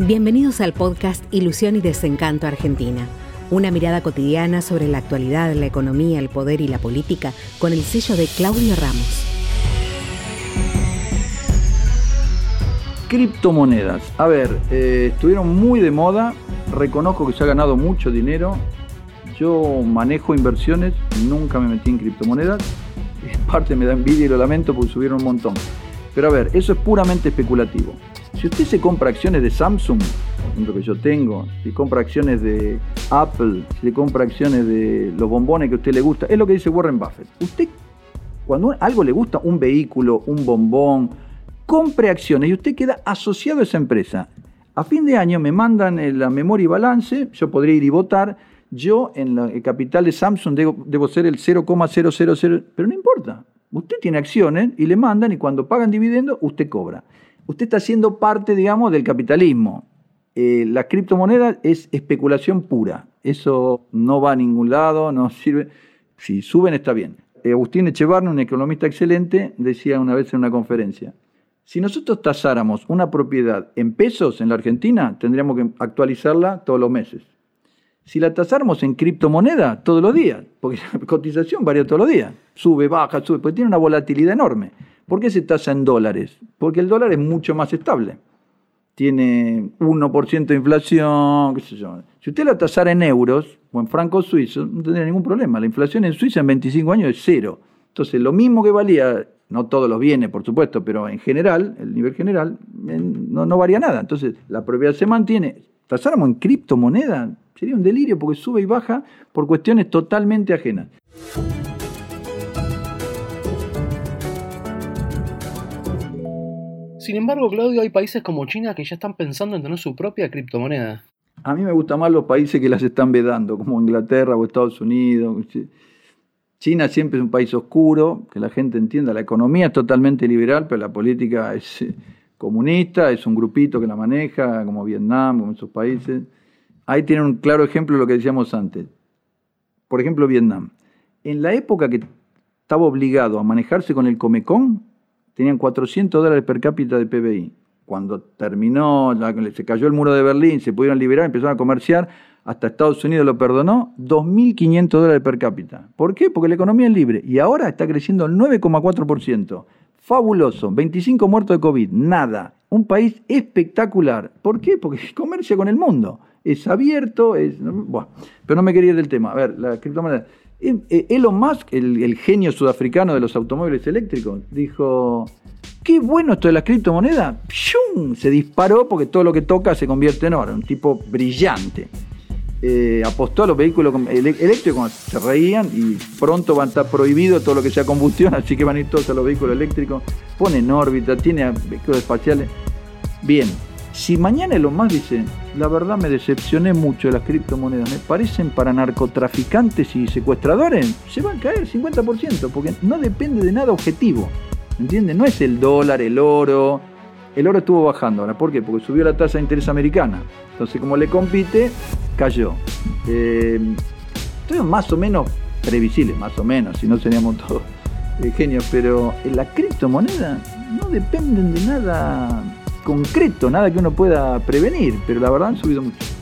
Bienvenidos al podcast Ilusión y Desencanto Argentina. Una mirada cotidiana sobre la actualidad, la economía, el poder y la política con el sello de Claudio Ramos. Criptomonedas. A ver, eh, estuvieron muy de moda. Reconozco que se ha ganado mucho dinero. Yo manejo inversiones, nunca me metí en criptomonedas. En parte me da envidia y lo lamento porque subieron un montón. Pero a ver, eso es puramente especulativo. Si usted se compra acciones de Samsung, ejemplo que yo tengo, si compra acciones de Apple, si compra acciones de los bombones que usted le gusta, es lo que dice Warren Buffett. Usted, cuando algo le gusta, un vehículo, un bombón, compre acciones y usted queda asociado a esa empresa. A fin de año me mandan la memoria y balance, yo podría ir y votar, yo en el capital de Samsung debo, debo ser el 0,000, pero no importa. Usted tiene acciones y le mandan y cuando pagan dividendos usted cobra usted está siendo parte, digamos, del capitalismo. Eh, la criptomoneda es especulación pura. Eso no va a ningún lado, no sirve. Si suben está bien. Eh, Agustín Echevarne, un economista excelente, decía una vez en una conferencia, si nosotros tasáramos una propiedad en pesos en la Argentina, tendríamos que actualizarla todos los meses. Si la tasáramos en criptomoneda, todos los días, porque la cotización varía todos los días, sube, baja, sube, porque tiene una volatilidad enorme. ¿Por qué se tasa en dólares? Porque el dólar es mucho más estable. Tiene 1% de inflación, qué sé yo. Si usted la tasara en euros o en francos suizos, no tendría ningún problema. La inflación en Suiza en 25 años es cero. Entonces, lo mismo que valía, no todos los bienes, por supuesto, pero en general, el nivel general, no, varía nada. Entonces, la propiedad se mantiene. Tasáramos en criptomoneda, sería un delirio porque sube y baja por cuestiones totalmente ajenas. Sin embargo, Claudio, hay países como China que ya están pensando en tener su propia criptomoneda. A mí me gustan más los países que las están vedando, como Inglaterra o Estados Unidos. China siempre es un país oscuro, que la gente entienda, la economía es totalmente liberal, pero la política es eh, comunista, es un grupito que la maneja, como Vietnam, como esos países. Ahí tienen un claro ejemplo de lo que decíamos antes. Por ejemplo, Vietnam. En la época que estaba obligado a manejarse con el Comecon, tenían 400 dólares per cápita de PBI. Cuando terminó, se cayó el muro de Berlín, se pudieron liberar, empezaron a comerciar, hasta Estados Unidos lo perdonó, 2.500 dólares per cápita. ¿Por qué? Porque la economía es libre y ahora está creciendo el 9,4%. Fabuloso, 25 muertos de COVID, nada. Un país espectacular. ¿Por qué? Porque comercia con el mundo. Es abierto, es... Bueno, pero no me quería ir del tema. A ver, la criptomoneda. Eh, eh, Elon Musk, el, genio sudafricano de los automóviles eléctricos, dijo, qué bueno esto de la criptomoneda. Se disparó porque todo lo que toca se convierte en oro. Un tipo brillante. Eh, apostó a los vehículos eléctricos, se reían y pronto van a estar prohibidos todo lo que sea combustión, así que van a ir todos a los vehículos eléctricos. Pone en órbita, tiene vehículos espaciales. Bien, si mañana lo más dice, la verdad me decepcioné mucho de las criptomonedas, me parecen para narcotraficantes y secuestradores, se van a caer 50%, porque no depende de nada objetivo, ¿entiendes? No es el dólar, el oro, el oro estuvo bajando ahora, ¿por qué? Porque subió la tasa de interés americana, entonces como le compite, cayó. Eh, más o menos previsible, más o menos, si no seríamos todos eh, genios, pero en la criptomoneda no dependen de nada concreto, nada que uno pueda prevenir, pero la verdad han subido mucho.